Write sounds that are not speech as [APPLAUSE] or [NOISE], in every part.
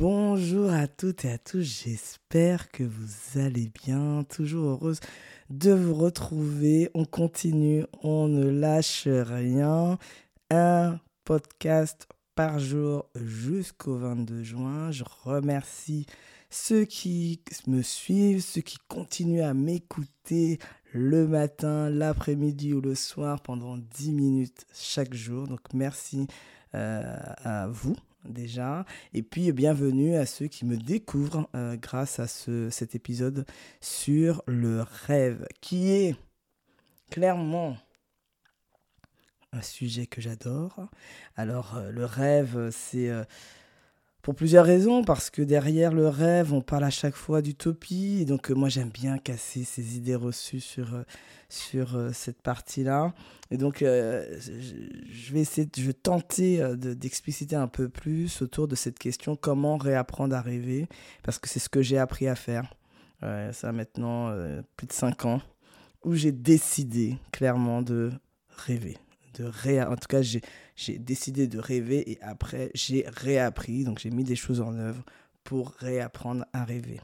Bonjour à toutes et à tous, j'espère que vous allez bien, toujours heureuse de vous retrouver. On continue, on ne lâche rien. Un podcast par jour jusqu'au 22 juin. Je remercie ceux qui me suivent, ceux qui continuent à m'écouter le matin, l'après-midi ou le soir pendant 10 minutes chaque jour. Donc merci euh, à vous déjà. Et puis bienvenue à ceux qui me découvrent euh, grâce à ce, cet épisode sur le rêve, qui est clairement un sujet que j'adore. Alors euh, le rêve, c'est pour plusieurs raisons, parce que derrière le rêve, on parle à chaque fois d'utopie. Donc, euh, moi, j'aime bien casser ces idées reçues sur, euh, sur euh, cette partie-là. Et donc, je vais essayer, je vais tenter d'expliciter un peu plus autour de cette question comment réapprendre à rêver, parce que c'est ce que j'ai appris à faire. ça a maintenant plus de cinq ans, où j'ai décidé clairement de rêver, de ré... En tout cas, j'ai décidé de rêver et après, j'ai réappris. Donc, j'ai mis des choses en œuvre pour réapprendre à rêver.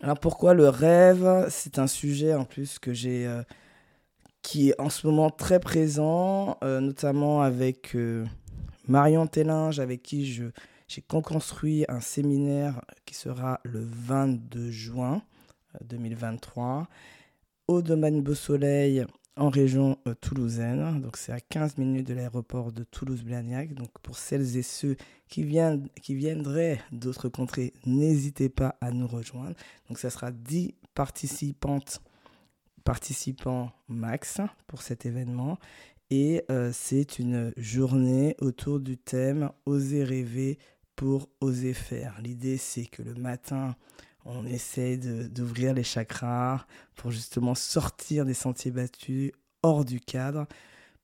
Alors, pourquoi le rêve? C'est un sujet en plus que j'ai. Euh, qui est en ce moment très présent, euh, notamment avec euh, Marion Tellinge, avec qui je, j'ai construit un séminaire qui sera le 22 juin 2023 au domaine Beau Soleil en région euh, toulousaine. Donc c'est à 15 minutes de l'aéroport de Toulouse-Blagnac. Donc pour celles et ceux qui, viennent, qui viendraient d'autres contrées, n'hésitez pas à nous rejoindre. Donc ça sera 10 participantes, participants max pour cet événement. Et euh, c'est une journée autour du thème Oser rêver pour oser faire. L'idée c'est que le matin, on essaie d'ouvrir les chakras pour justement sortir des sentiers battus hors du cadre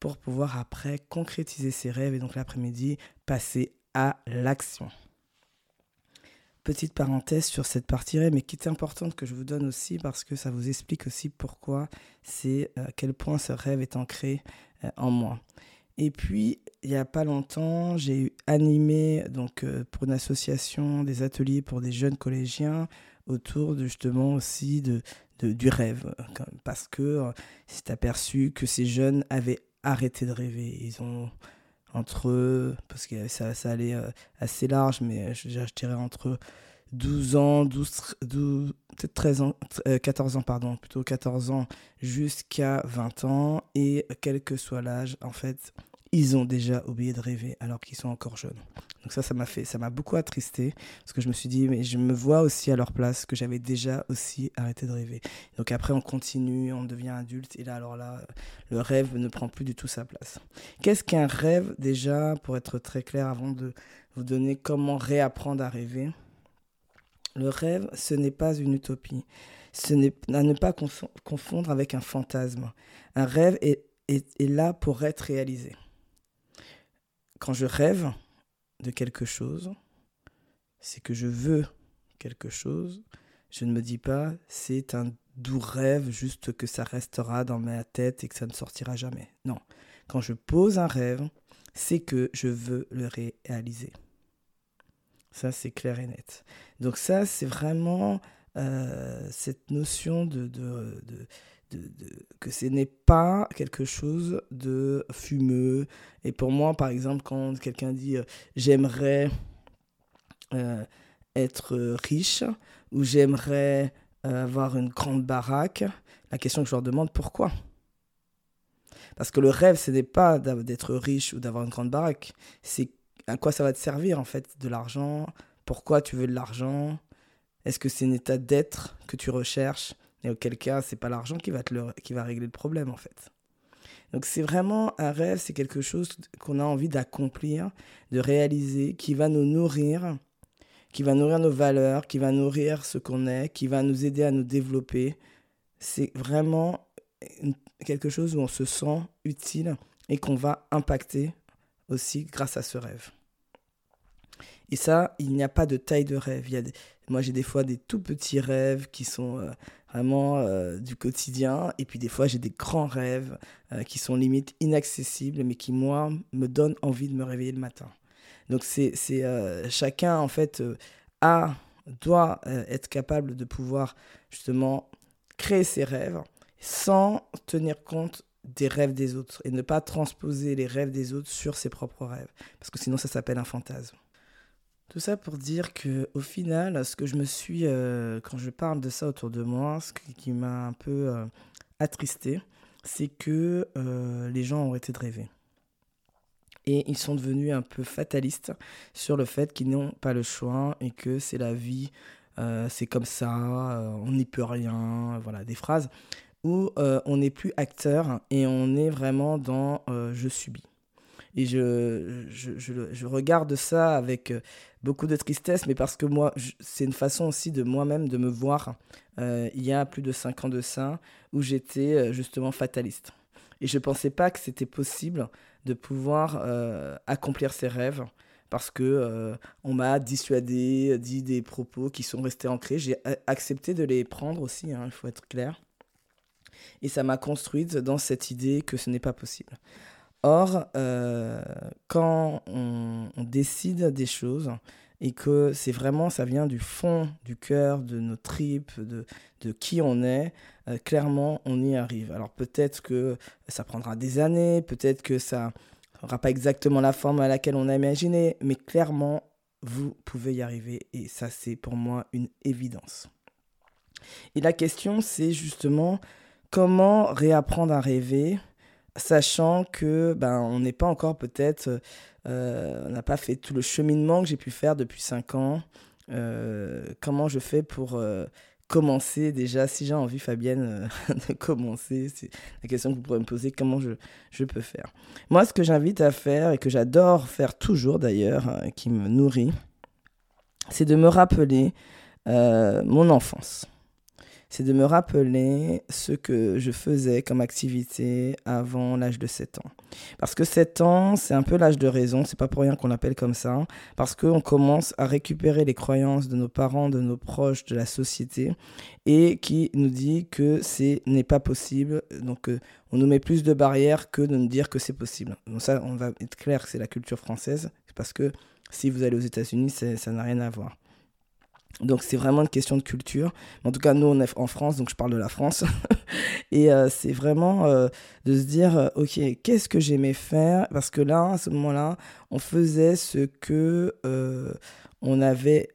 pour pouvoir après concrétiser ses rêves et donc l'après-midi passer à l'action. Petite parenthèse sur cette partie rêve, mais qui est importante que je vous donne aussi parce que ça vous explique aussi pourquoi c'est euh, à quel point ce rêve est ancré euh, en moi. Et puis, il n'y a pas longtemps, j'ai animé donc, euh, pour une association des ateliers pour des jeunes collégiens autour de, justement aussi de, du rêve. Parce que c'est euh, aperçu que ces jeunes avaient arrêté de rêver. Ils ont entre eux, parce que ça, ça allait euh, assez large, mais euh, je, je dirais entre 12 ans, 12, 12 peut-être 13 ans, 14 ans, pardon, plutôt 14 ans jusqu'à 20 ans, et quel que soit l'âge, en fait, ils ont déjà oublié de rêver alors qu'ils sont encore jeunes. Donc ça, ça m'a fait, ça m'a beaucoup attristé parce que je me suis dit, mais je me vois aussi à leur place que j'avais déjà aussi arrêté de rêver. Donc après, on continue, on devient adulte et là, alors là, le rêve ne prend plus du tout sa place. Qu'est-ce qu'un rêve déjà, pour être très clair, avant de vous donner comment réapprendre à rêver? Le rêve, ce n'est pas une utopie. Ce n'est à ne pas confondre avec un fantasme. Un rêve est, est, est là pour être réalisé quand je rêve de quelque chose, c'est que je veux quelque chose. Je ne me dis pas c'est un doux rêve juste que ça restera dans ma tête et que ça ne sortira jamais. Non. Quand je pose un rêve, c'est que je veux le réaliser. Ça, c'est clair et net. Donc ça, c'est vraiment euh, cette notion de, de, que ce n'est pas quelque chose de fumeux. Et pour moi, par exemple, quand quelqu'un dit euh, j'aimerais euh, être riche ou j'aimerais euh, avoir une grande baraque, la question que je leur demande, pourquoi? Parce que le rêve, ce n'est pas d'être riche ou d'avoir une grande baraque, c'est à quoi ça va te servir en fait de l'argent, pourquoi tu veux de l'argent, est-ce que c'est un état d'être que tu recherches? Et auquel cas, c'est pas l'argent qui va, te qui va régler le problème, en fait. Donc, c'est vraiment un rêve, c'est quelque chose qu'on a envie d'accomplir, de réaliser, qui va nous nourrir, qui va nourrir nos valeurs, qui va nourrir ce qu'on est, qui va nous aider à nous développer. C'est vraiment quelque chose où on se sent utile et qu'on va impacter aussi grâce à ce rêve. Et ça, il n'y a pas de taille de rêve. Il y a Moi, j'ai des fois des tout petits rêves qui sont euh, vraiment euh, du quotidien. Et puis des fois, j'ai des grands rêves euh, qui sont limite inaccessibles, mais qui, moi, me donnent envie de me réveiller le matin. Donc c'est chacun en fait a doit être capable de pouvoir justement créer ses rêves sans tenir compte des rêves des autres et ne pas transposer les rêves des autres sur ses propres rêves parce que sinon ça s'appelle un fantasme. Tout ça pour dire que au final, ce que je me suis, euh, quand je parle de ça autour de moi, ce qui, m'a un peu euh, attristé, c'est que euh, les gens ont arrêté de. Et ils sont devenus un peu fatalistes sur le fait qu'ils n'ont pas le choix et que c'est la vie, c'est comme ça, on n'y peut rien, voilà, des phrases où on n'est plus acteur et on est vraiment dans je subis. Et je, je, je, regarde ça avec euh, beaucoup de tristesse, mais parce que moi, c'est une façon aussi de moi-même de me voir euh, il y a plus de cinq ans de ça, où j'étais euh, justement fataliste. Et je ne pensais pas que c'était possible de pouvoir accomplir ses rêves parce que on m'a dissuadé, dit des propos qui sont restés ancrés. J'ai accepté de les prendre aussi, hein, il faut être clair. Et ça m'a construite dans cette idée que ce n'est pas possible. Or, euh, quand on, décide des choses et que c'est vraiment, ça vient du fond du cœur, de nos tripes, de, qui on est, euh, clairement, on y arrive. Alors peut-être que ça prendra des années, peut-être que ça n'aura pas exactement la forme à laquelle on a imaginé, mais clairement, vous pouvez y arriver et ça, c'est pour moi une évidence. Et la question, c'est justement comment réapprendre à rêver sachant que ben on n'est pas encore peut-être euh, on n'a pas fait tout le cheminement que j'ai pu faire depuis 5 ans. Euh, comment je fais pour euh, commencer déjà si j'ai envie Fabienne [LAUGHS] de commencer c'est la question que vous pourrez me poser comment je, je peux faire. Moi ce que j'invite à faire et que j'adore faire toujours d'ailleurs qui me nourrit c'est de me rappeler mon enfance c'est de me rappeler ce que je faisais comme activité avant l'âge de 7 ans. Parce que 7 ans, c'est un peu l'âge de raison, c'est pas pour rien qu'on l'appelle comme ça, parce qu'on commence à récupérer les croyances de nos parents, de nos proches, de la société, et qui nous dit que ce n'est pas possible. Donc, euh, on nous met plus de barrières que de nous dire que c'est possible. Donc ça, on va être clair que c'est la culture française, parce que si vous allez aux États-Unis, ça n'a rien à voir. Donc c'est vraiment une question de culture. En tout cas, nous, on est en France, donc je parle de la France. [LAUGHS] et euh, c'est vraiment euh, de se dire, euh, ok, qu'est-ce que j'aimais faire? Parce que là, à ce moment-là, on faisait ce que on avait,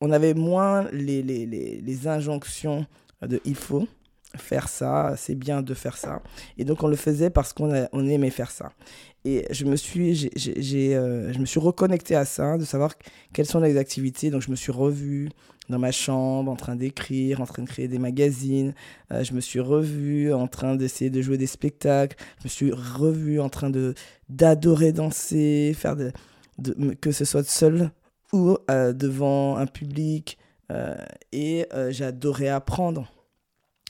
on avait moins les, les, les, les injonctions de il faut faire ça, c'est bien de faire ça. Et donc on le faisait parce qu'on on aimait faire ça. Et je me suis, j'ai, euh, suis reconnecté à ça, de savoir quelles sont les activités. Donc je me suis revu dans ma chambre en train d'écrire, en train de créer des magazines. Euh, je me suis revu en train d'essayer de jouer des spectacles. Je me suis revu en train de d'adorer danser, faire de, que ce soit seul ou euh, devant un public. et j'adorais apprendre.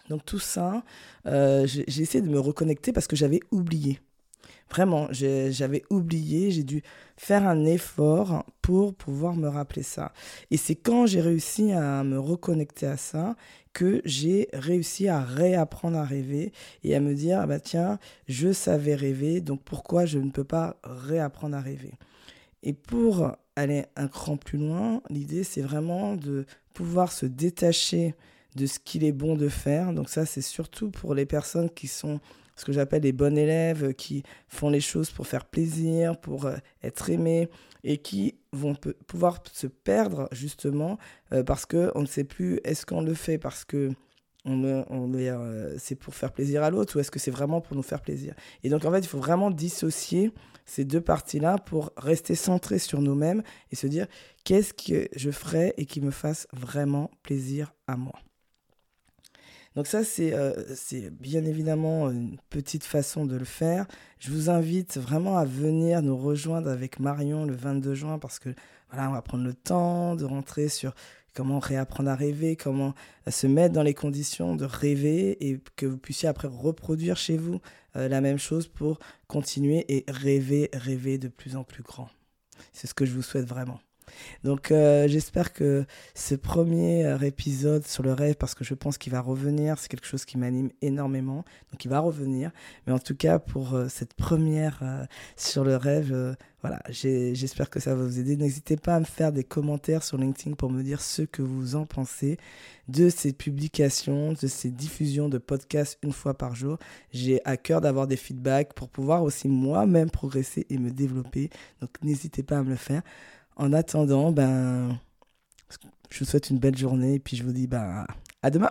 Donc tout ça, j'ai essayé de me reconnecter parce que j'avais oublié. Vraiment, j'avais oublié, j'ai dû faire un effort pour pouvoir me rappeler ça. Et c'est quand j'ai réussi à me reconnecter à ça que j'ai réussi à réapprendre à rêver et à me dire, ah bah tiens, je savais rêver, donc pourquoi je ne peux pas réapprendre à rêver? Et pour aller un cran plus loin, l'idée c'est vraiment de pouvoir se détacher de ce qu'il est bon de faire. Donc ça, c'est surtout pour les personnes qui sont ce que j'appelle les bons élèves euh, qui font les choses pour faire plaisir, pour euh, être aimés et qui vont pouvoir se perdre justement euh, parce qu'on ne sait plus est-ce qu'on le fait parce que on, on c'est pour faire plaisir à l'autre ou est-ce que c'est vraiment pour nous faire plaisir Et donc en fait, il faut vraiment dissocier ces deux parties-là pour rester centré sur nous-mêmes et se dire qu'est-ce que je ferais et qui me fasse vraiment plaisir à moi. Donc ça, euh, c'est bien évidemment une petite façon de le faire. Je vous invite vraiment à venir nous rejoindre avec Marion le 22 juin parce que voilà, on va prendre le temps de rentrer sur comment réapprendre à rêver, comment se mettre dans les conditions de rêver et que vous puissiez après reproduire chez vous euh, la même chose pour continuer et rêver, rêver de plus en plus grand. C'est ce que je vous souhaite vraiment. Donc euh, j'espère que ce premier euh, épisode sur le rêve, parce que je pense qu'il va revenir, c'est quelque chose qui m'anime énormément, donc il va revenir. Mais en tout cas, pour euh, cette première sur le rêve, voilà, j'espère que ça va vous aider. N'hésitez pas à me faire des commentaires sur LinkedIn pour me dire ce que vous en pensez de ces publications, de ces diffusions de podcasts une fois par jour. J'ai à cœur d'avoir des feedbacks pour pouvoir aussi moi-même progresser et me développer. Donc n'hésitez pas à me le faire. En attendant, ben, je vous souhaite une belle journée et puis je vous dis ben, à demain.